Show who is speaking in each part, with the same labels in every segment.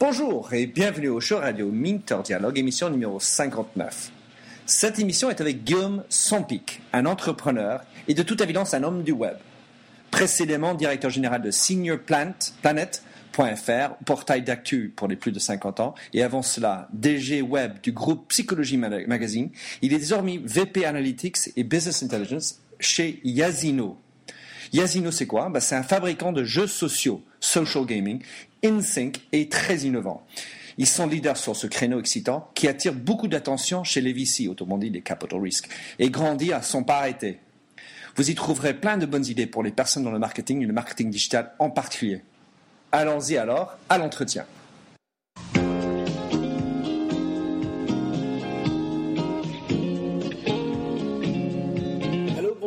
Speaker 1: Bonjour et bienvenue au show radio Minter Dialogue, émission numéro 59. Cette émission est avec Guillaume Sampic, un entrepreneur et de toute évidence un homme du web. Précédemment directeur général de Senior Planet.fr, portail d'actu pour les plus de 50 ans, et avant cela DG web du groupe Psychologie Magazine. Il est désormais VP Analytics et Business Intelligence chez Yazino. Yazino, c'est quoi? Bah, C'est un fabricant de jeux sociaux, social gaming, InSync et très innovant. Ils sont leaders sur ce créneau excitant qui attire beaucoup d'attention chez les VC, autrement dit les capital risk, et grandit à son pas arrêté. Vous y trouverez plein de bonnes idées pour les personnes dans le marketing et le marketing digital en particulier. Allons-y alors à l'entretien.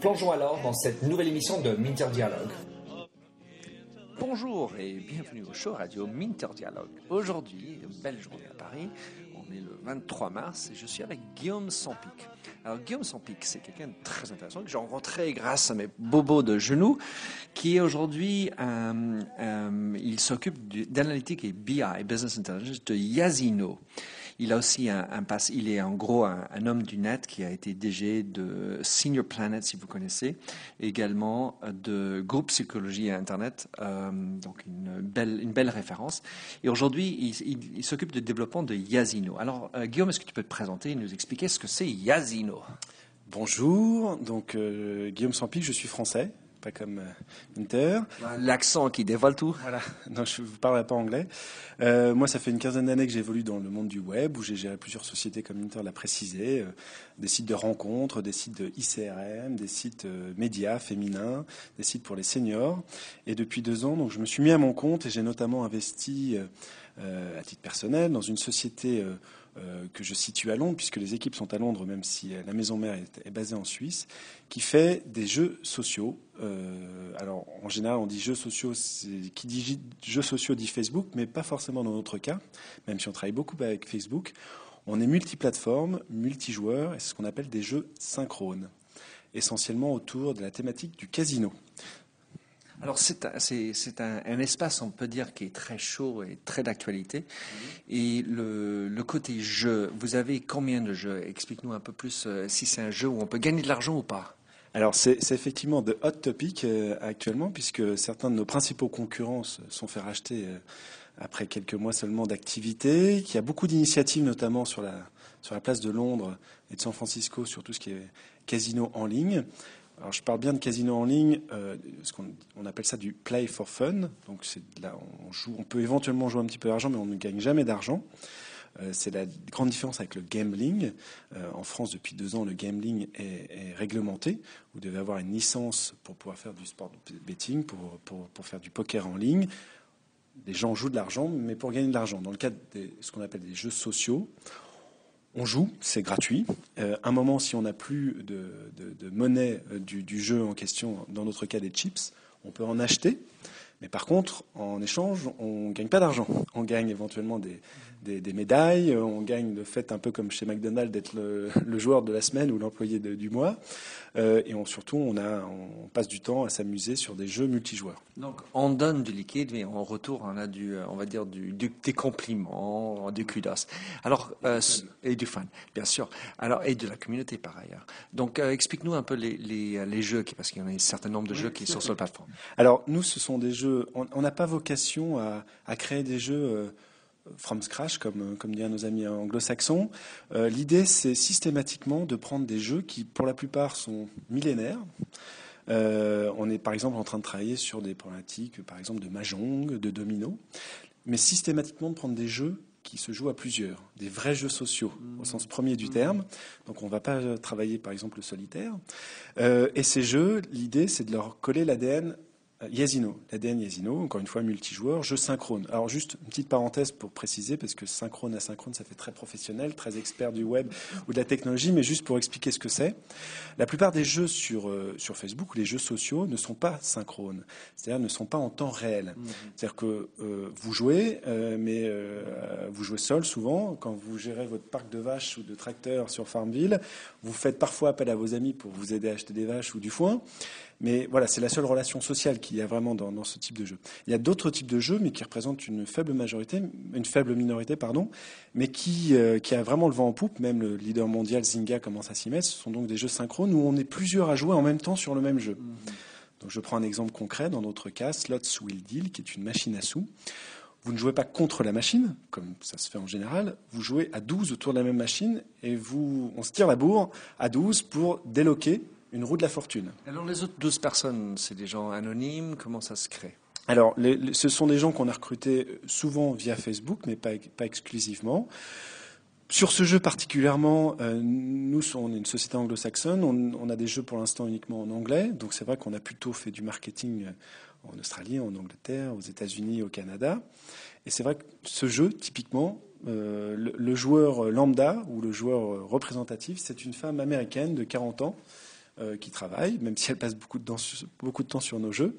Speaker 1: Plongeons alors dans cette nouvelle émission de Minter Dialogue. Bonjour et bienvenue au show radio Minter Dialogue. Aujourd'hui, belle journée à Paris. On est le 23 mars et je suis avec Guillaume Sampic. Alors Guillaume Sampic, c'est quelqu'un de très intéressant que j'ai rencontré grâce à mes bobos de genoux, qui est aujourd'hui, il s'occupe d'analytique et BI, Business Intelligence, de Yazino. Il a aussi un, un il est en gros un, homme du net qui a été DG de Senior Planet, si vous connaissez, également de Groupe Psychologie et Internet, euh, donc une belle, une belle référence. Et aujourd'hui, il, s'occupe du développement de Yazino. Alors, euh, Guillaume, est-ce que tu peux te présenter et nous expliquer ce que c'est Yazino?
Speaker 2: Bonjour, donc euh, Guillaume Sampic, je suis français, pas comme euh, Inter.
Speaker 1: L'accent qui dévoile tout.
Speaker 2: Voilà, non, je ne parle pas anglais. Euh, moi, ça fait une quinzaine d'années que j'évolue dans le monde du web, où j'ai géré plusieurs sociétés, comme Inter l'a précisé, euh, des sites de rencontres, des sites de ICRM, des sites médias féminins, des sites pour les seniors. Et depuis deux ans, donc, je me suis mis à mon compte et j'ai notamment investi à titre personnel dans une société euh, que je situe à Londres, puisque les équipes sont à Londres, même si la maison mère est, basée en Suisse, qui fait des jeux sociaux. Euh, alors, en général, on dit jeux sociaux, qui dit jeux sociaux dit Facebook, mais pas forcément dans notre cas, même si on travaille beaucoup avec Facebook. On est multiplateforme, multijoueur, et c'est ce qu'on appelle des jeux synchrones, essentiellement autour de la thématique du casino.
Speaker 1: Alors c'est un, un, espace, on peut dire, qui est très chaud et très d'actualité. Et le, le, côté jeu, vous avez combien de jeux? Explique-nous un peu plus euh, si c'est un jeu où on peut gagner de l'argent ou pas.
Speaker 2: Alors c'est effectivement de hot topic euh, actuellement, puisque certains de nos principaux concurrents sont fait racheter euh, après quelques mois seulement d'activité, qu'il y a beaucoup d'initiatives, notamment sur la, sur la place de Londres et de San Francisco, sur tout ce qui est casino en ligne. Alors, je parle bien de casino en ligne, euh, ce qu'on on appelle ça du play for fun. Donc, là, on joue, on peut éventuellement jouer un petit peu d'argent, mais on ne gagne jamais d'argent. Euh, c'est la grande différence avec le gambling. Euh, en France, depuis deux ans, le gambling est, réglementé. Vous devez avoir une licence pour pouvoir faire du sport betting, pour, pour faire du poker en ligne. Les gens jouent de l'argent, mais pour gagner de l'argent. Dans le cadre de ce qu'on appelle des jeux sociaux, on joue, c'est gratuit. Euh, un moment, si on n'a plus de, monnaie euh, du, du, jeu en question, dans notre cas des chips, on peut en acheter. Mais par contre, en échange, on ne gagne pas d'argent. On gagne éventuellement des, des, médailles, on gagne le fait, un peu comme chez McDonald's, d'être le, joueur de la semaine ou l'employé du mois. Euh, et on, surtout, on, a, on passe du temps à s'amuser sur des jeux multijoueurs.
Speaker 1: Donc, on donne du liquide, mais en retour, on a du, euh, on va dire, du, des compliments, du kudos. Alors, euh, et du fun, bien sûr. Alors, et de la communauté par ailleurs. Donc, explique-nous un peu les, les, les jeux, parce qu'il y en a un certain nombre de jeux qui sont sur la plateforme.
Speaker 2: Alors, nous, ce sont des jeux. On n'a pas vocation à, à, créer des jeux from scratch, comme, comme disent nos amis anglo-saxons. Euh, l'idée, c'est systématiquement de prendre des jeux qui, pour la plupart, sont millénaires. Euh, on est par exemple en train de travailler sur des problématiques, par exemple, de mahjong, de domino, mais systématiquement de prendre des jeux qui se jouent à plusieurs, des vrais jeux sociaux au sens premier du terme. Donc on ne va pas travailler par exemple le solitaire. Euh, et ces jeux, l'idée c'est de leur coller l'ADN euh, Yasino, l'ADN Yasino, encore une fois multijoueur, jeu synchrone. Alors juste une petite parenthèse pour préciser, parce que synchrone, asynchrone, ça fait très professionnel, très expert du web ou de la technologie, mais juste pour expliquer ce que c'est. La plupart des jeux sur, euh, sur Facebook ou les jeux sociaux ne sont pas synchrones, c'est-à-dire ne sont pas en temps réel. Mmh. C'est-à-dire que euh, vous jouez, mais vous jouez seul souvent. Quand vous gérez votre parc de vaches ou de tracteurs sur Farmville, vous faites parfois appel à vos amis pour vous aider à acheter des vaches ou du foin. Mais voilà, c'est la seule relation sociale qu'il y a vraiment dans, ce type de jeu. Il y a d'autres types de jeux, mais qui représentent une faible majorité, une faible minorité, pardon, mais qui, euh, qui a vraiment le vent en poupe. Même le leader mondial Zynga commence à s'y mettre. Ce sont donc des jeux synchrones où on est plusieurs à jouer en même temps sur le même jeu. Mhm. Donc je prends un exemple concret. Dans notre cas, Slots Will Deal, qui est une machine à sous. Vous ne jouez pas contre la machine, comme ça se fait en général. Vous jouez à 12 autour de la même machine et vous, on se tire la bourre à 12 pour déloquer une roue de la fortune.
Speaker 1: Alors les autres 12 personnes, c'est des gens anonymes Comment ça se crée?
Speaker 2: Alors, ce sont des gens qu'on a recrutés souvent via Facebook, mais pas, pas exclusivement. Sur ce jeu particulièrement, euh, nous, on est une société anglo-saxonne, on, a des jeux pour l'instant uniquement en anglais, donc c'est vrai qu'on a plutôt fait du marketing euh, en Australie, en Angleterre, aux États-Unis, au Canada. Et c'est vrai que ce jeu, typiquement, euh, le, le, joueur lambda ou le joueur représentatif, c'est une femme américaine de 40 ans qui travaillent, même si elles passent beaucoup de, temps, sur nos jeux.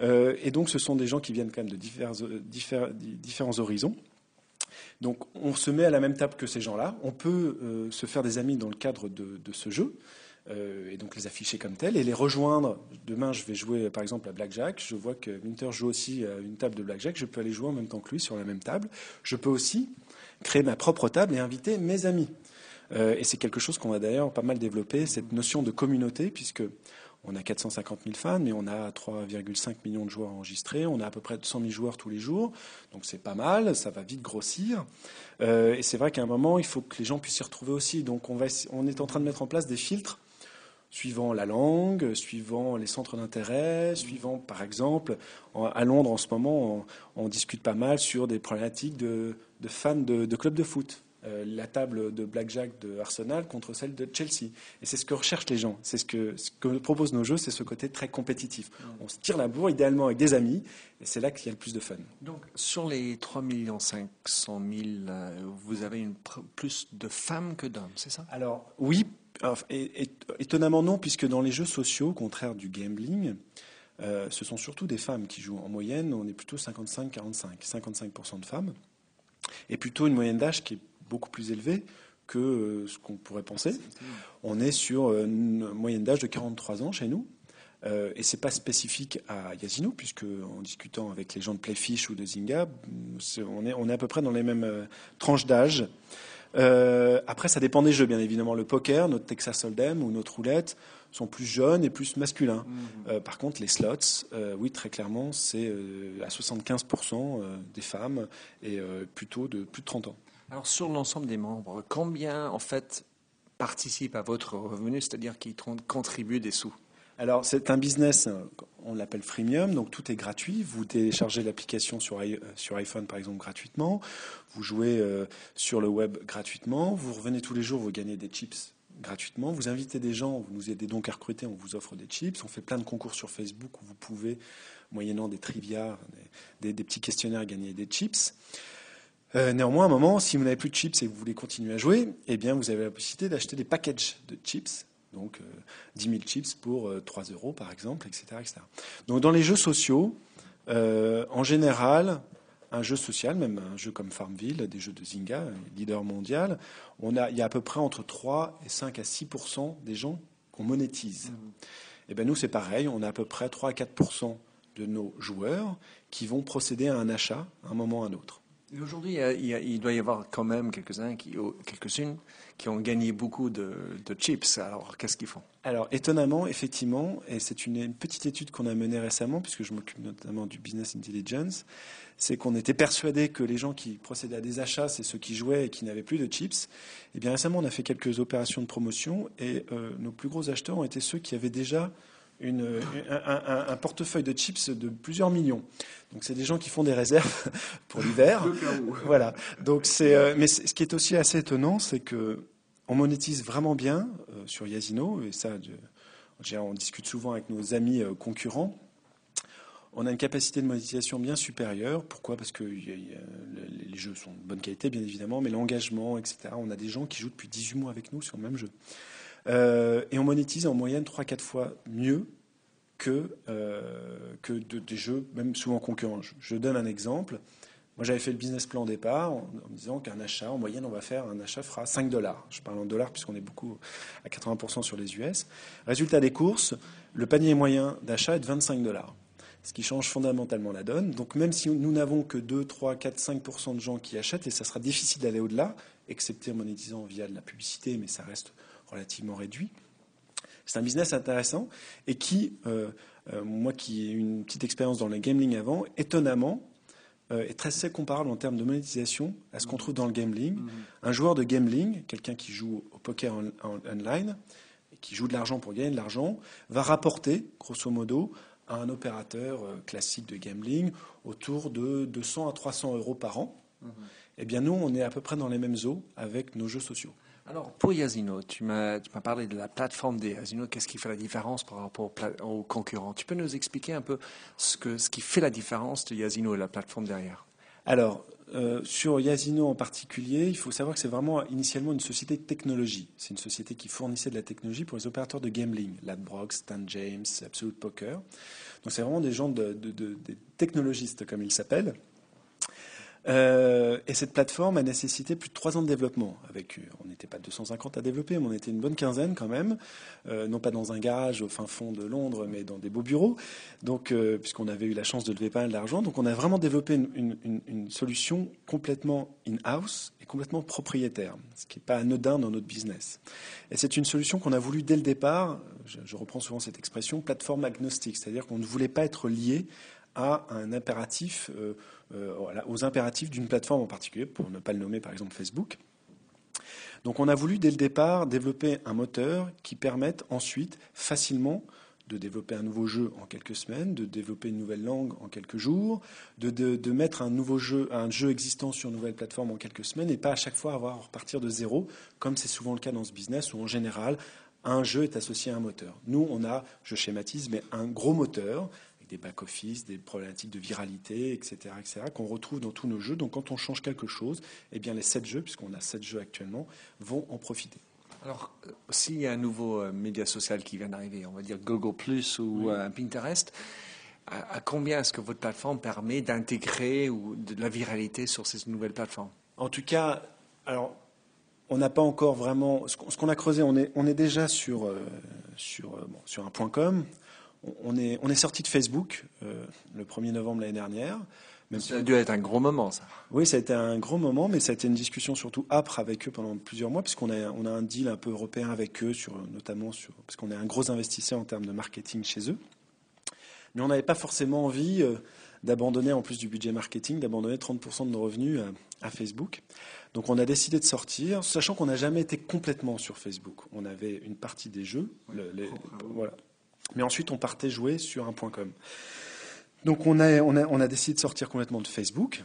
Speaker 2: Euh, et donc, ce sont des gens qui viennent quand même de divers, différents horizons. Donc, on se met à la même table que ces gens-là. On peut euh, se faire des amis dans le cadre de, ce jeu. et donc les afficher comme tels et les rejoindre. Demain, je vais jouer par exemple à Blackjack. Je vois que Winter joue aussi à une table de Blackjack. Je peux aller jouer en même temps que lui sur la même table. Je peux aussi créer ma propre table et inviter mes amis. Euh, et c'est quelque chose qu'on va d'ailleurs pas mal développer, cette notion de communauté, puisque on a 450 000 fans, mais on a 3,5 millions de joueurs enregistrés. On a à peu près 200 000 joueurs tous les jours. Donc c'est pas mal, ça va vite grossir. Euh, et c'est vrai qu'à un moment, il faut que les gens puissent s'y retrouver aussi. Donc on, est en train de mettre en place des filtres suivant la langue, suivant les centres d'intérêt, suivant, par exemple, à Londres en ce moment, on, discute pas mal sur des problématiques de, fans de clubs de foot. Euh, la table de blackjack de Arsenal contre celle de Chelsea. Et c'est ce que recherchent les gens. C'est ce que, ce que proposent nos jeux, c'est ce côté très compétitif. Mm. On se tire la bourre idéalement avec des amis, et c'est là qu'il y a le plus de fun.
Speaker 1: Donc, sur les 3 500 000, vous avez une, plus de femmes que d'hommes, c'est ça?
Speaker 2: Alors, oui. étonnamment non, puisque dans les jeux sociaux, au contraire du gambling, euh, ce sont surtout des femmes qui jouent. En moyenne, on est plutôt 55-45, 55% de femmes, et plutôt une moyenne d'âge qui est beaucoup plus élevé que euh, ce qu'on pourrait penser. On est sur euh, une moyenne d'âge de 43 ans chez nous. Euh, et c'est pas spécifique à Yasino, puisque en discutant avec les gens de Playfish ou de Zynga, on est, on est à peu près dans les mêmes euh, tranches d'âge. après, ça dépend des jeux, bien évidemment. Le poker, notre Texas Hold'em ou notre roulette sont plus jeunes et plus masculins. Mmh. par contre, les slots, oui, très clairement, c'est à 75% des femmes et plutôt de plus de 30 ans.
Speaker 1: Alors sur l'ensemble des membres, combien en fait participent à votre revenu, c'est-à-dire qui contribuent des sous?
Speaker 2: Alors, c'est un business, on l'appelle freemium, donc tout est gratuit. Vous téléchargez l'application sur, euh, iPhone, par exemple, gratuitement. Vous jouez euh, sur le web gratuitement. Vous revenez tous les jours, vous gagnez des chips gratuitement. Vous invitez des gens, vous nous aidez donc à recruter, on vous offre des chips. On fait plein de concours sur Facebook où vous pouvez, moyennant des trivia, des petits questionnaires, gagner des chips. Euh, néanmoins, à un moment, si vous n'avez plus de chips et que vous voulez continuer à jouer, eh bien, vous avez la possibilité d'acheter des packages de chips. Donc, 10 000 chips pour 3 euh, euros, par exemple, etc., Donc, dans les jeux sociaux, euh, en général, un jeu social, même un jeu comme Farmville, des jeux de Zynga, leader mondial, on a, il y a à peu près entre 3 et 5 à 6% des gens qu'on monétise. Mmh. eh bien nous, c'est pareil, on a à peu près 3 à 4% de nos joueurs qui vont procéder à un achat à un moment ou à un autre.
Speaker 1: Aujourd'hui, il, doit y avoir quand même quelques-uns, quelques-unes, qui ont gagné beaucoup de, chips. Alors, qu'est-ce qu'ils font?
Speaker 2: Alors, étonnamment, effectivement, et c'est une, petite étude qu'on a menée récemment, puisque je m'occupe notamment du business intelligence, c'est qu'on était persuadé que les gens qui procédaient à des achats, c'est ceux qui jouaient et qui n'avaient plus de chips. Et eh bien récemment, on a fait quelques opérations de promotion, et euh, nos plus gros acheteurs ont été ceux qui avaient déjà une, un, portefeuille de chips de plusieurs millions. Donc c'est des gens qui font des réserves pour l'hiver. voilà. Donc c'est, euh, mais ce qui est aussi assez étonnant, c'est que on monétise vraiment bien euh, sur Yasino et ça, on discute souvent avec nos amis euh, concurrents. On a une capacité de monétisation bien supérieure. Pourquoi? Parce que les jeux sont de bonne qualité, bien évidemment, mais l'engagement, etc. On a des gens qui jouent depuis 18 mois avec nous sur le même jeu. Euh, et on monétise en moyenne 3-4 fois mieux que, euh, que des jeux, même souvent concurrents. Je, donne un exemple. Moi, j'avais fait le business plan au départ en, me disant qu'un achat, en moyenne, on va faire un achat fera 5 dollars. Je parle en dollars puisqu'on est beaucoup à 80% sur les US. Résultat des courses, le panier moyen d'achat est de 25 dollars ce qui change fondamentalement la donne. Donc même si nous n'avons que 2, 3, 4, 5% de gens qui achètent, et ça sera difficile d'aller au-delà, excepté en monétisant via de la publicité, mais ça reste relativement réduit. C'est un business intéressant et qui, euh, euh, moi qui ai une petite expérience dans le gambling avant, étonnamment, euh, est très comparable en termes de monétisation à ce qu'on trouve dans le gambling. Mm-hmm. Un joueur de gambling, quelqu'un qui joue au poker online, qui joue de l'argent pour gagner de l'argent, va rapporter, grosso modo, à un opérateur classique de gambling autour de 200 à 300 euros par an. Mm-hmm. Eh bien, nous, on est à peu près dans les mêmes eaux avec nos jeux sociaux.
Speaker 1: Alors, pour Yasino, tu m'as parlé de la plateforme des Yasino. Qu'est-ce qui fait la différence par rapport aux, concurrents? Tu peux nous expliquer un peu ce, qui fait la différence de Yasino et la plateforme derrière?
Speaker 2: Alors, euh, sur Yasino en particulier, il faut savoir que c'est vraiment initialement une société de technologie. C'est une société qui fournissait de la technologie pour les opérateurs de gambling, Ladbrokes, Stan James, Absolute Poker. Donc c'est vraiment des gens de, des technologistes, comme ils s'appellent. Euh, et cette plateforme a nécessité plus de trois ans de développement. Avec, euh, on n'était pas 250 à développer, mais on était une bonne quinzaine quand même, euh, non pas dans un garage au fin fond de Londres, mais dans des beaux bureaux. Donc, puisqu'on avait eu la chance de lever pas mal d'argent, donc on a vraiment développé une, solution complètement in-house et complètement propriétaire, ce qui n'est pas anodin dans notre business. Et c'est une solution qu'on a voulu dès le départ. Je, reprends souvent cette expression, plateforme agnostique, c'est-à-dire qu'on ne voulait pas être lié à un impératif, aux impératifs d'une plateforme en particulier, pour ne pas le nommer par exemple Facebook. Donc on a voulu dès le départ développer un moteur qui permette ensuite facilement de développer un nouveau jeu en quelques semaines, de développer une nouvelle langue en quelques jours, de, de, mettre un nouveau jeu, un jeu existant sur une nouvelle plateforme en quelques semaines et pas à chaque fois avoir à repartir de zéro, comme c'est souvent le cas dans ce business où en général un jeu est associé à un moteur. Nous, on a, je schématise, mais un gros moteur des back-office, des problématiques de viralité, etc., etc., qu'on retrouve dans tous nos jeux. Donc quand on change quelque chose, eh bien les sept jeux, puisqu'on a sept jeux actuellement, vont en profiter.
Speaker 1: Alors, euh, s'il y a un nouveau euh, média social qui vient d'arriver, on va dire Google Plus ou euh, Pinterest, à, combien est-ce que votre plateforme permet d'intégrer ou de la viralité sur ces nouvelles plateformes?
Speaker 2: En tout cas, alors on n'a pas encore vraiment. Ce qu'on a creusé, on est, on est déjà sur, sur, sur un point com on est, on est sorti de Facebook euh, le 1er novembre l'année dernière.
Speaker 1: ça a dû être un gros moment, ça.
Speaker 2: Oui, ça a été un gros moment, mais ça a été une discussion surtout âpre avec eux pendant plusieurs mois, puisqu'on a, on a un deal un peu européen avec eux, sur, notamment sur, parce qu'on est un gros investisseur en termes de marketing chez eux. Mais on n'avait pas forcément envie euh, d'abandonner, en plus du budget marketing, d'abandonner 30% de nos revenus à, Facebook. Donc on a décidé de sortir, sachant qu'on n'a jamais été complètement sur Facebook. On avait une partie des jeux, voilà, mais ensuite, on partait jouer sur un point .com. Donc on a, décidé de sortir complètement de Facebook,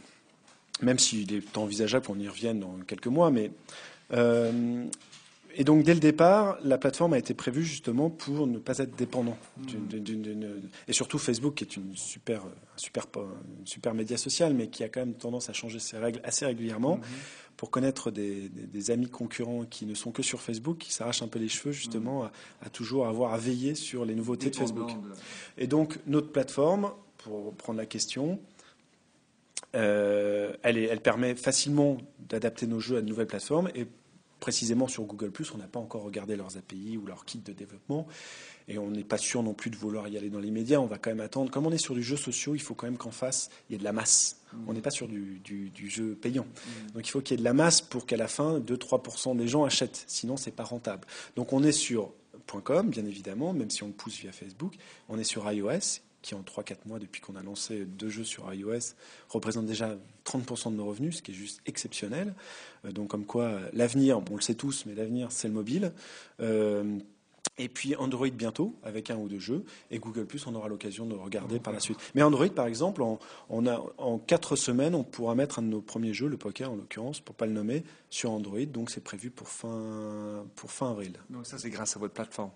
Speaker 2: même s'il est envisageable qu'on y revienne dans quelques mois. Mais, euh, et donc dès le départ, la plateforme a été prévue justement pour ne pas être dépendant. et surtout Facebook, qui est une super, super, super média social, mais qui a quand même tendance à changer ses règles assez régulièrement. Mmh pour connaître des, amis concurrents qui ne sont que sur Facebook, qui s'arrachent un peu les cheveux justement mm. à, toujours avoir à veiller sur les nouveautés de Facebook. Et donc notre plateforme, pour prendre la question, euh, elle, elle, permet facilement d'adapter nos jeux à de nouvelles plateformes et précisément sur Google ⁇ on n'a pas encore regardé leurs API ou leur kit de développement et on n'est pas sûr non plus de vouloir y aller dans les médias. On va quand même attendre. Comme on est sur du jeu social, il faut quand même qu'en face, il y ait de la masse. On n'est pas sur du, jeu payant. Mm. Donc il faut qu'il y ait de la masse pour qu'à la fin, 2-3% des gens achètent. Sinon, c'est pas rentable. Donc on est sur .com, bien évidemment, même si on le pousse via Facebook. On est sur iOS, qui en 3-4 mois, depuis qu'on a lancé deux jeux sur iOS, représente déjà 30% de nos revenus, ce qui est juste exceptionnel. Euh, donc comme quoi, l'avenir, on le sait tous, mais l'avenir, c'est le mobile. Et puis Android bientôt, avec un ou deux jeux. Et Google Plus, on aura l'occasion de regarder par la suite. Mais Android, par exemple, en, on a, en quatre semaines, on pourra mettre un de nos premiers jeux, le poker en l'occurrence, pour pas le nommer, sur Android. Donc c'est prévu pour fin, pour fin avril.
Speaker 3: Donc ça, c'est grâce à votre plateforme.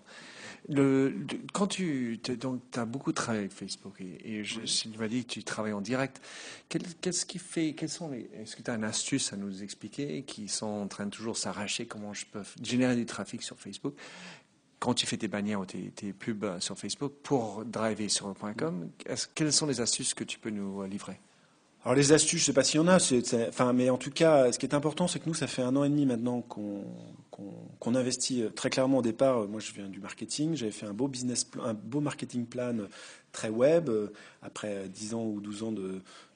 Speaker 3: Le, quand tu donc as beaucoup travaillé avec Facebook et, et je, tu m'as dit que tu travailles en direct. Qu'est-ce qui fait Quels sont les Est-ce que tu as une astuce à nous expliquer qui sont en train de toujours s'arracher? Comment je peux générer du trafic sur Facebook? Quand tu fais tes bannières ou tes, pubs sur Facebook pour driver sur le .com, quelles sont les astuces que tu peux nous livrer?
Speaker 2: Alors les astuces, je ne sais pas s'il y en a, enfin, mais en tout cas, ce qui est important, c'est que nous, ça fait un an et demi maintenant qu'on investit euh, très clairement au départ. Euh, moi, je viens du marketing, j'avais fait un beau business, un beau marketing plan euh, très web après 10 ans ou 12 ans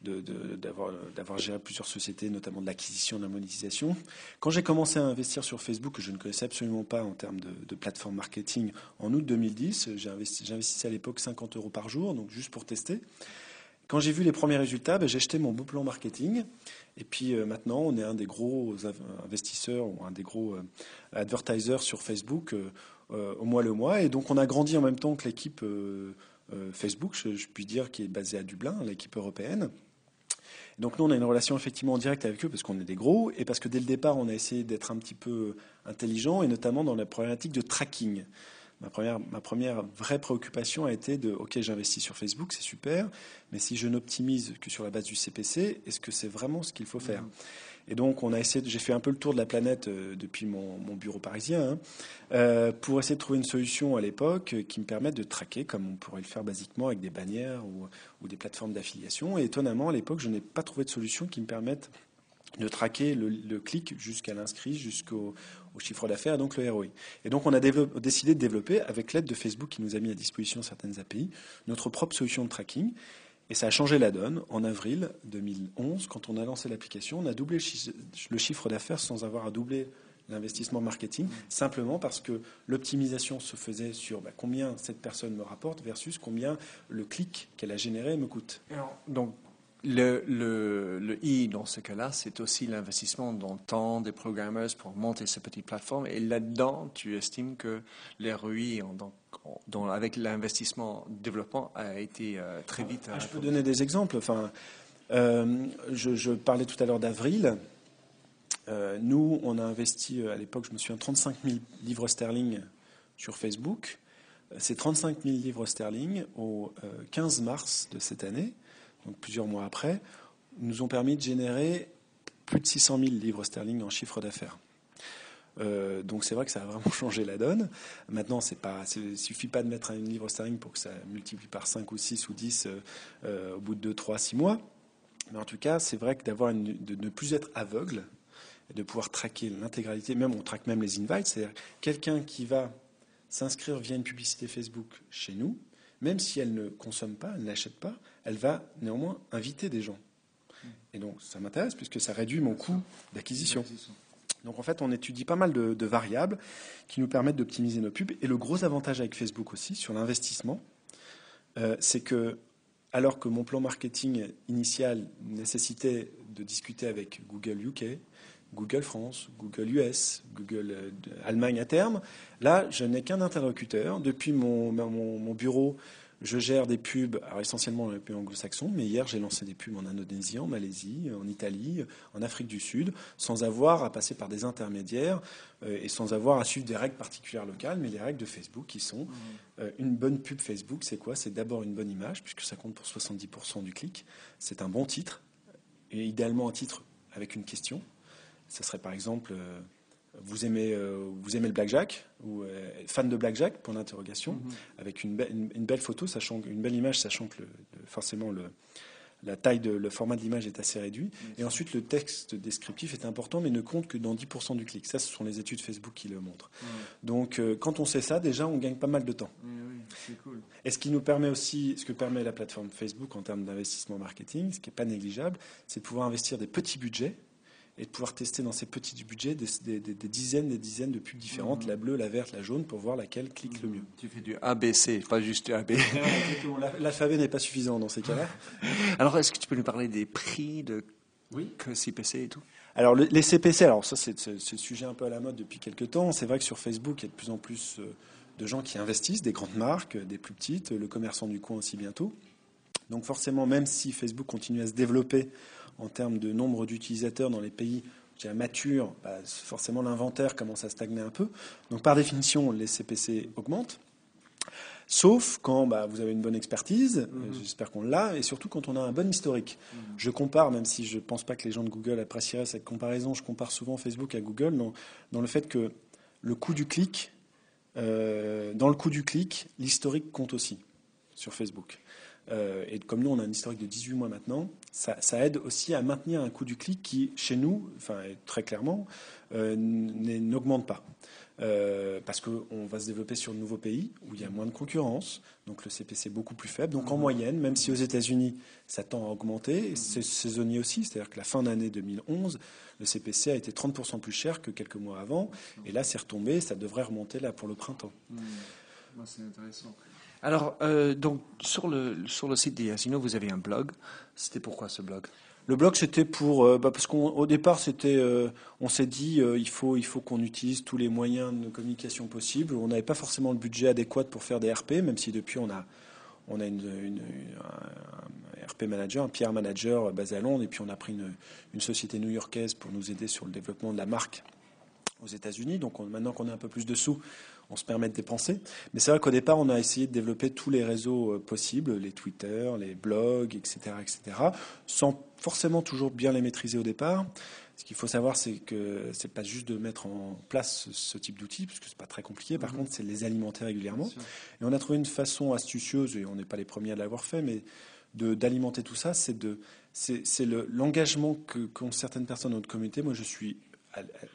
Speaker 2: d'avoir géré plusieurs sociétés, notamment de l'acquisition, de la monétisation. Quand j'ai commencé à investir sur Facebook, que je ne connaissais absolument pas en termes de, plateforme marketing, en août 2010, j'investissais à l'époque 50 euros par jour, donc juste pour tester. Quand j'ai vu les premiers résultats, ben, j'ai acheté mon beau plan marketing. Et puis euh, maintenant, on est un des gros investisseurs ou un des gros euh, advertisers sur Facebook euh, au mois le mois. Et donc, on a grandi en même temps que l'équipe Facebook, je, puis dire, qui est basée à Dublin, l'équipe européenne. Donc nous, on a une relation effectivement en direct avec eux parce qu'on est des gros et parce que dès le départ, on a essayé d'être un petit peu intelligent et notamment dans la problématique de tracking ma première, ma première vraie préoccupation a été de, OK, j'investis sur Facebook, c'est super, mais si je n'optimise que sur la base du CPC, est-ce que c'est vraiment ce qu'il faut faire? Mm. Et donc, on a essayé, j'ai fait un peu le tour de la planète euh, depuis mon, bureau parisien hein, euh, pour essayer de trouver une solution à l'époque euh, qui me permette de traquer, comme on pourrait le faire basiquement avec des bannières ou, ou des plateformes d'affiliation. Et étonnamment, à l'époque, je n'ai pas trouvé de solution qui me permette de traquer le, clic jusqu'à l'inscrit, jusqu'au chiffre d'affaires, donc le ROI. Et donc on a décidé de développer, avec l'aide de Facebook qui nous a mis à disposition certaines API, notre propre solution de tracking. Et ça a changé la donne. En avril 2011, quand on a lancé l'application, on a doublé le chiffre d'affaires sans avoir à doubler l'investissement marketing, simplement parce que l'optimisation se faisait sur bah, combien cette personne me rapporte versus combien le clic qu'elle a généré me coûte.
Speaker 3: donc le, le, le, I, dans ce cas-là, c'est aussi l'investissement dans le temps des programmeurs pour monter ces petites plateformes. Et là-dedans, tu estimes que l'ROI, avec l'investissement développement, a été euh, très vite.
Speaker 2: Ah, je peux donner des exemples. Enfin, euh, je, parlais tout à l'heure d'avril. Euh, nous, on a investi à l'époque, je me souviens, 35 000 livres sterling sur Facebook. Ces 35 000 livres sterling, au 15 mars de cette année, donc plusieurs mois après, nous ont permis de générer plus de 600 000 livres sterling en chiffre d'affaires. Euh, donc c'est vrai que ça a vraiment changé la donne. Maintenant, c'est pas, suffit pas de mettre un livre sterling pour que ça multiplie par 5 ou 6 ou 10 euh, euh, au bout de 2, 3, 6 mois. Mais en tout cas, c'est vrai que d'avoir de ne plus être aveugle et de pouvoir traquer l'intégralité, même on traque même les invites, c'est-à-dire quelqu'un qui va s'inscrire via une publicité Facebook chez nous, même si elle ne consomme pas, elle n'achète pas, elle va néanmoins inviter des gens. Et donc ça m'intéresse puisque ça réduit mon coût d'acquisition. Donc en fait, on étudie pas mal de, variables qui nous permettent d'optimiser nos pubs. Et le gros avantage avec Facebook aussi sur l'investissement, euh, c'est que alors que mon plan marketing initial nécessitait de discuter avec Google UK, Google France, Google US, Google euh, Allemagne à terme. Là, je n'ai qu'un interlocuteur. Depuis mon, mon, bureau, je gère des pubs, alors essentiellement dans les pays anglo-saxons, mais hier j'ai lancé des pubs en Indonésie, en Malaisie, en Italie, en Afrique du Sud, sans avoir à passer par des intermédiaires euh, et sans avoir à suivre des règles particulières locales, mais les règles de Facebook qui sont mmh. euh, une bonne pub Facebook, c'est quoi? C'est d'abord une bonne image, puisque ça compte pour 70% du clic. C'est un bon titre, et idéalement un titre avec une question, ce serait par exemple euh, vous aimez, euh, vous aimez le blackjack ou euh, fan de blackjack pour l'interrogation mhm. avec une, une, belle photo, sachant une belle image, sachant que forcément le, la taille de le format de l'image est assez réduit. Et ensuite, le texte descriptif est important, mais ne compte que dans 10% du clic. Ça, ce sont les études Facebook qui le montrent. Donc, quand on sait ça, déjà, on gagne pas mal de temps. cool. Et ce qui nous permet aussi, ce que permet la plateforme Facebook en termes d'investissement marketing, ce qui n'est pas négligeable, c'est de pouvoir investir des petits budgets et de pouvoir tester dans ces petits budgets des, dizaines et des dizaines de pubs différentes, mhm. la bleue, la verte, la jaune, pour voir laquelle clique le mieux.
Speaker 3: Tu fais du ABC, pas juste du AB.
Speaker 2: L'alphabet n'est pas suffisant dans ces cas-là.
Speaker 3: Alors, est-ce que tu peux nous parler des prix de oui. CPC et tout?
Speaker 2: Alors les CPC, alors ça c'est le sujet un peu à la mode depuis quelques temps. C'est vrai que sur Facebook, il y a de plus en plus euh, de gens qui investissent, des grandes marques, des plus petites, le commerçant du coin aussi bientôt. Donc forcément, même si Facebook continue à se développer en termes de nombre d'utilisateurs dans les pays matures, bah, forcément l'inventaire commence à stagner un peu. Donc par définition, les CPC augmentent. Sauf quand bah, vous avez une bonne expertise, mhm. j'espère qu'on l'a, et surtout quand on a un bon historique. Mhm. Je compare, même si je ne pense pas que les gens de Google apprécieraient cette comparaison, je compare souvent Facebook à Google dans, dans le fait que le coût du clic, euh, dans le coût du clic, l'historique compte aussi sur Facebook. Euh, et comme nous, on a un historique de 18 mois maintenant, ça, aide aussi à maintenir un coût du clic qui, chez nous, enfin, très clairement, euh, n'augmente pas. Euh, parce qu'on va se développer sur de nouveaux pays où il y a moins de concurrence, donc le CPC est beaucoup plus faible. Donc en mhm. moyenne, même si aux États-Unis ça tend à augmenter, c'est saisonnier aussi, c'est-à-dire que la fin d'année 2011, le CPC a été 30% plus cher que quelques mois avant, et là c'est retombé, ça devrait remonter là pour le printemps.
Speaker 3: Mhm. C'est intéressant. Alors, euh, donc, sur le, sur le site d'Iasino, vous avez un blog. C'était pourquoi ce blog?
Speaker 2: Le blog, c'était pour euh, bah, parce qu'au départ, c'était, euh, on s'est dit, il faut, il faut qu'on utilise tous les moyens de communication possibles. On n'avait pas forcément le budget adéquat pour faire des RP, même si depuis on a, on a une, un RP manager, un PR manager basé à Londres, et puis on a pris une, société new-yorkaise pour nous aider sur le développement de la marque aux États-Unis. Donc maintenant qu'on a un peu plus de sous, on se permet de dépenser. Mais c'est vrai qu'au départ, on a essayé de développer tous les réseaux euh, possibles, les Twitter, les blogs, etc., etc., sans forcément toujours bien les maîtriser au départ. Ce qu'il faut savoir, c'est que c'est pas juste de mettre en place ce type d'outils, parce que c'est pas très compliqué. Par mhm. contre, c'est de les alimenter régulièrement. Et on a trouvé une façon astucieuse, et on n'est pas les premiers à l'avoir fait, mais d'alimenter tout ça, c'est de c'est l'engagement que qu'ont certaines personnes dans notre communauté. Moi, je suis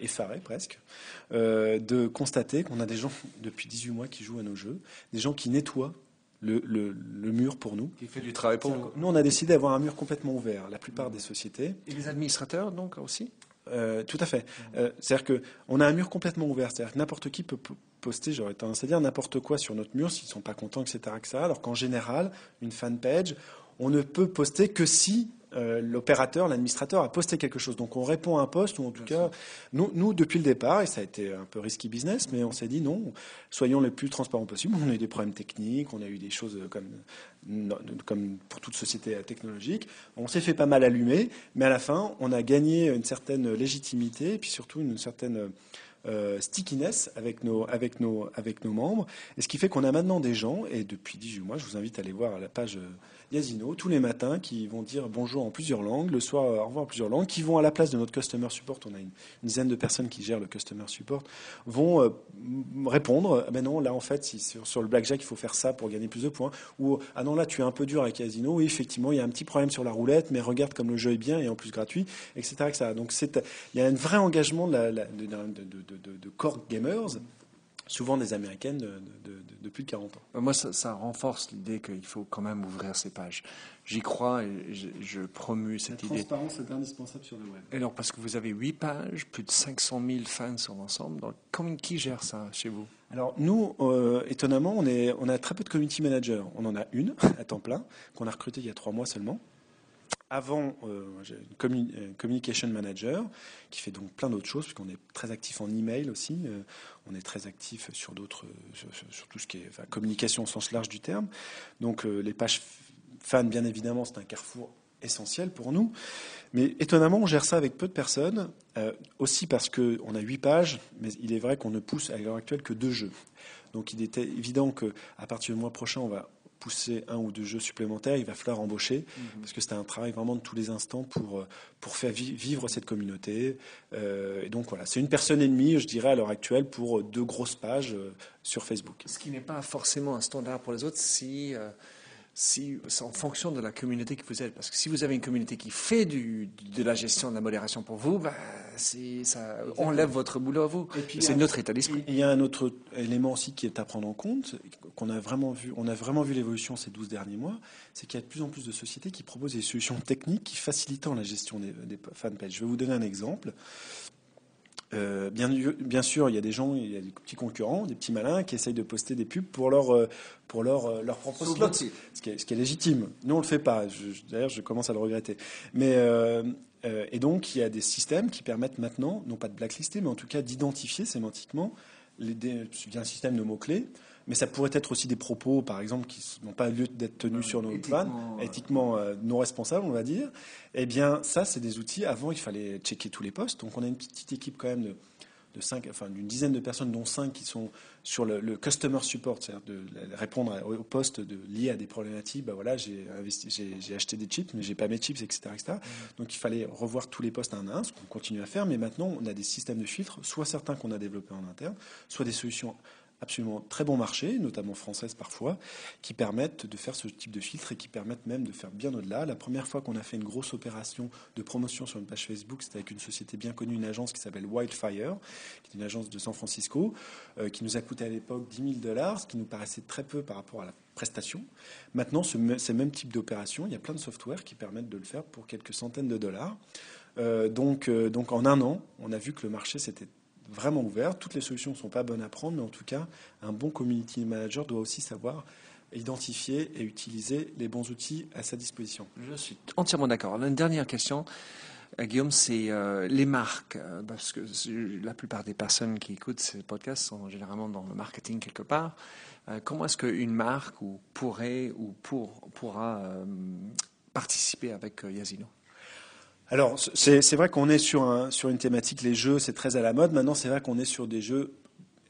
Speaker 2: effaré presque, euh, de constater qu'on a des gens depuis 18 mois qui jouent à nos jeux, des gens qui nettoient le, mur pour nous.
Speaker 3: Qui fait du travail pour nous.
Speaker 2: Nous, on a décidé d'avoir un mur complètement ouvert, la plupart des sociétés.
Speaker 3: Et les administrateurs, donc, aussi?
Speaker 2: Euh, tout à fait. Euh, c'est-à-dire qu'on a un mur complètement ouvert. C'est-à-dire que n'importe qui peut poster, j'aurais tendance à dire, n'importe quoi sur notre mur s'ils ne sont pas contents, etc. Ça, alors qu'en général, une fanpage, on ne peut poster que si euh, l'opérateur, l'administrateur a posté quelque chose. Donc on répond à un poste, ou en tout cas, nous, nous, depuis le départ, et ça a été un peu risky business, mais on s'est dit non, soyons les plus transparents possible. On a eu des problèmes techniques, on a eu des choses comme, comme pour toute société technologique. On s'est fait pas mal allumer, mais à la fin, on a gagné une certaine légitimité, et puis surtout une certaine... Euh, stickiness avec nos, avec, nos, avec nos membres. Et ce qui fait qu'on a maintenant des gens, et depuis 18 mois, je vous invite à aller voir la page Yasino tous les matins qui vont dire bonjour en plusieurs langues, le soir au revoir en plusieurs langues, qui vont à la place de notre customer support, on a une, dizaine de personnes qui gèrent le customer support, vont euh, répondre, ah ben non, là en fait, si sur, le blackjack, il faut faire ça pour gagner plus de points, ou ah non, là tu es un peu dur avec Casino, oui, effectivement, il y a un petit problème sur la roulette, mais regarde comme le jeu est bien et en plus gratuit, etc. Donc il y a un vrai engagement de, la, de, de core gamers souvent des Américaines de, plus de 40 ans.
Speaker 3: Moi, ça, renforce l'idée qu'il faut quand même ouvrir ces pages. J'y crois et je, promue cette idée.
Speaker 2: La transparence est indispensable sur le web.
Speaker 3: Et alors, parce que vous avez 8 pages, plus de 500 000 fans sur l'ensemble, donc qui gère ça chez vous?
Speaker 2: Alors nous, euh, étonnamment, on, est, on a très peu de community managers. On en a une à temps plein, qu'on a recrutée il y a trois mois seulement. Avant, euh, j'ai une communication manager qui fait donc plein d'autres choses, puisqu'on est très actif en email aussi. Euh, on est très actif sur d'autres, sur, tout ce qui est communication au sens large du terme. Donc euh, les pages fans, bien évidemment, c'est un carrefour essentiel pour nous. Mais étonnamment, on gère ça avec peu de personnes, aussi parce qu'on a huit pages, mais il est vrai qu'on ne pousse à l'heure actuelle que deux jeux. Donc il était évident qu'à partir du mois prochain, on va pousser un ou deux jeux supplémentaires, il va falloir embaucher, mhm. parce que c'est un travail vraiment de tous les instants pour, euh, pour faire vivre cette communauté. Euh, et donc voilà, c'est une personne et demie, je dirais, à l'heure actuelle, pour deux grosses pages euh, sur Facebook.
Speaker 3: Ce qui n'est pas forcément un standard pour les autres si si, c'est en fonction de la communauté que vous êtes. Parce que si vous avez une communauté qui fait du, de la gestion de la modération pour vous, bah, ça enlève votre boulot à vous. C'est notre état d'esprit.
Speaker 2: Il y a un autre élément aussi qui est à prendre en compte, qu'on a vraiment vu, on a vraiment vu l'évolution ces 12 derniers mois, c'est qu'il y a de plus en plus de sociétés qui proposent des solutions techniques qui facilitent la gestion des, des fanpages. Je vais vous donner un exemple. Euh, bien, bien, sûr, il y a des gens, il y a des petits concurrents, des petits malins qui essayent de poster des pubs pour leur, euh, pour leur, euh, leur propre slot, ce qui, est, ce qui, est, légitime. Nous, on le fait pas. D'ailleurs, je commence à le regretter. Mais et donc, il y a des systèmes qui permettent maintenant, non pas de blacklister, mais en tout cas d'identifier sémantiquement les, via un système de mots clés mais ça pourrait être aussi des propos, par exemple, qui n'ont pas lieu d'être tenus sur nos
Speaker 3: éthiquement,
Speaker 2: vannes, éthiquement euh, non responsables, on va dire. Eh bien, ça, c'est des outils. Avant, il fallait checker tous les postes. Donc, on a une petite équipe quand même de, de cinq, enfin, d'une dizaine de personnes, dont cinq qui sont sur le, le customer support, c'est-à-dire de répondre à- aux postes de, liés à des problématiques. Bah voilà, j'ai investi, j'ai, j'ai acheté des chips, mais j'ai pas mes chips, etc., etc. Donc, il fallait revoir tous les postes un à un, ce qu'on continue à faire. Mais maintenant, on a des systèmes de filtres, soit certains qu'on a développés en interne, soit des solutions absolument très bon marché, notamment françaises parfois, qui permettent de faire ce type de filtre et qui permettent même de faire bien au-delà. La première fois qu'on a fait une grosse opération de promotion sur une page Facebook, c'était avec une société bien connue, une agence qui s'appelle Wildfire, qui est une agence de San Francisco, euh, qui nous a coûté à l'époque 10 000 dollars, ce qui nous paraissait très peu par rapport à la prestation. Maintenant, ce, ces mêmes types d'opérations, il y a plein de software qui permettent de le faire pour quelques centaines de dollars. Euh, donc, euh, donc en un an, on a vu que le marché s'était vraiment ouvert. Toutes les solutions ne sont pas bonnes à prendre, mais en tout cas, un bon community manager doit aussi savoir identifier et utiliser les bons outils à sa disposition.
Speaker 3: Je suis entièrement d'accord. Une dernière question, euh, Guillaume, c'est euh, les marques, euh, parce que la plupart des personnes qui écoutent ces podcasts sont généralement dans le marketing quelque part. Comment est-ce qu'une marque ou pourrait ou pour, pourra participer avec Yazino?
Speaker 2: Alors, c'est vrai qu'on est sur, un, sur une thématique, les jeux, c'est très à la mode. Maintenant, c'est vrai qu'on est sur des jeux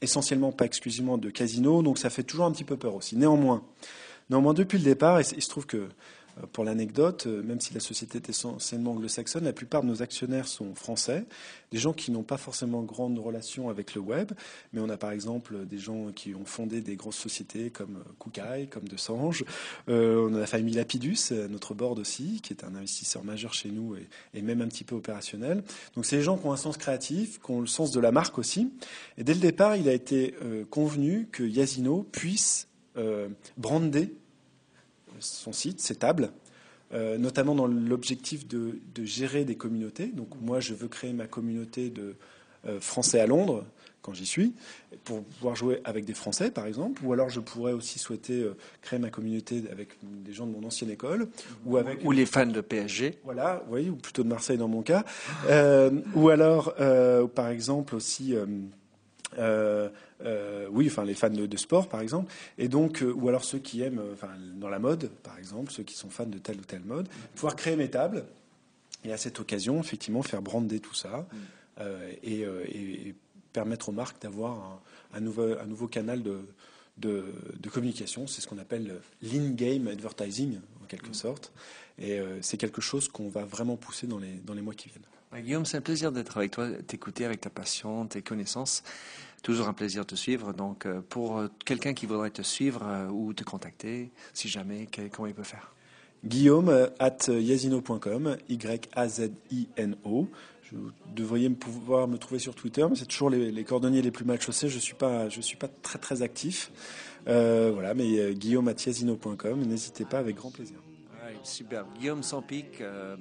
Speaker 2: essentiellement, pas exclusivement de casino, donc ça fait toujours un petit peu peur aussi. Néanmoins, néanmoins depuis le départ, il se trouve que, pour l'anecdote, euh, même si la société est essentiellement anglo-saxonne, la plupart de nos actionnaires sont français, des gens qui n'ont pas forcément grande relation avec le web, mais on a par exemple des gens qui ont fondé des grosses sociétés comme euh, Koukaï, comme De Sange. Euh, on a la famille Lapidus, euh, notre board aussi, qui est un investisseur majeur chez nous et, même un petit peu opérationnel. Donc c'est des gens qui ont un sens créatif, qui ont le sens de la marque aussi. Et dès le départ, il a été euh, convenu que Yazino puisse euh, brander son site, ses tables, euh, notamment dans l'objectif de, de gérer des communautés. Donc moi, je veux créer ma communauté de euh, Français à Londres quand j'y suis, pour pouvoir jouer avec des Français, par exemple, ou alors je pourrais aussi souhaiter euh, créer ma communauté avec des gens de mon ancienne école, ou avec
Speaker 3: Ou les fans de PSG
Speaker 2: voilà, oui, ou plutôt de Marseille dans mon cas. Ou alors, par exemple, aussi, euh, euh, oui, enfin les fans de, de sport, par exemple. Et donc, euh, ou alors ceux qui aiment, euh, enfin, dans la mode, par exemple, ceux qui sont fans de telle ou telle mode, pouvoir créer mes tables. Et à cette occasion, effectivement, faire brander tout ça euh, et, euh, et- et permettre aux marques d'avoir un, un nouveau, un nouveau canal de, de, de communication. C'est ce qu'on appelle l'in-game advertising, en quelque sorte. Et euh, c'est quelque chose qu'on va vraiment pousser dans les, dans les mois qui viennent.
Speaker 3: Guillaume, c'est un plaisir d'être avec toi, t'écouter avec ta passion, tes connaissances. Toujours un plaisir de te suivre. Donc, euh, pour euh, quelqu'un qui voudrait te suivre euh, ou te contacter, si jamais, comment il peut faire?
Speaker 2: Guillaume at yazino.com, Y-A-Z-I-N-O. Vous devriez pouvoir me trouver sur Twitter, mais c'est toujours les, les cordonniers les plus mal chaussés. Je suis pas, je suis pas très très actif. Euh, voilà, mais euh, Guillaume at yazino.com. N'hésitez pas, avec grand plaisir.
Speaker 3: Ouais, Super. Guillaume Sampic euh,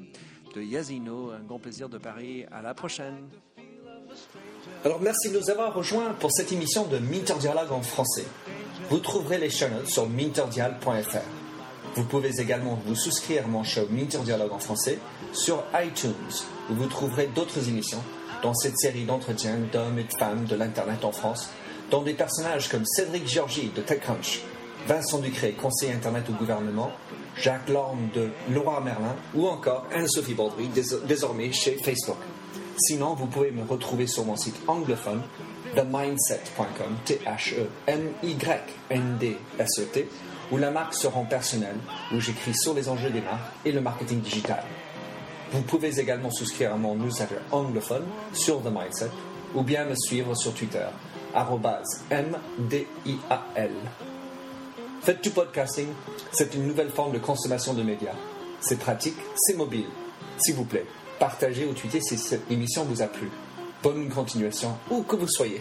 Speaker 3: de Yazino, un grand plaisir de Paris. À la prochaine.
Speaker 1: Alors merci de nous avoir rejoints pour cette émission de Minter Dialogue en français. Vous trouverez les show notes sur minterdial.fr. Vous pouvez également vous souscrire à mon show Minter Dialogue en français sur iTunes, où vous trouverez d'autres émissions dans cette série d'entretiens d'hommes et de femmes de l'Internet en France, dont des personnages comme Cédric Georgie de TechCrunch, Vincent Ducré, conseiller Internet au gouvernement, Jacques Lorme de Laura Merlin ou encore Anne-Sophie Baudry, dés- désormais chez Facebook. Sinon, vous pouvez me retrouver sur mon site anglophone, themindset.com, T-H-E-M-Y-N-D-S-E-T, où la marque se rend personnelle, où j'écris sur les enjeux des marques et le marketing digital. Vous pouvez également souscrire à mon newsletter anglophone sur The Mindset, ou bien me suivre sur Twitter, M-D-I-A-L. Faites du podcasting, c'est une nouvelle forme de consommation de médias. C'est pratique, c'est mobile. S'il vous plaît, partagez ou tweetez si cette émission vous a plu. Bonne continuation, où que vous soyez.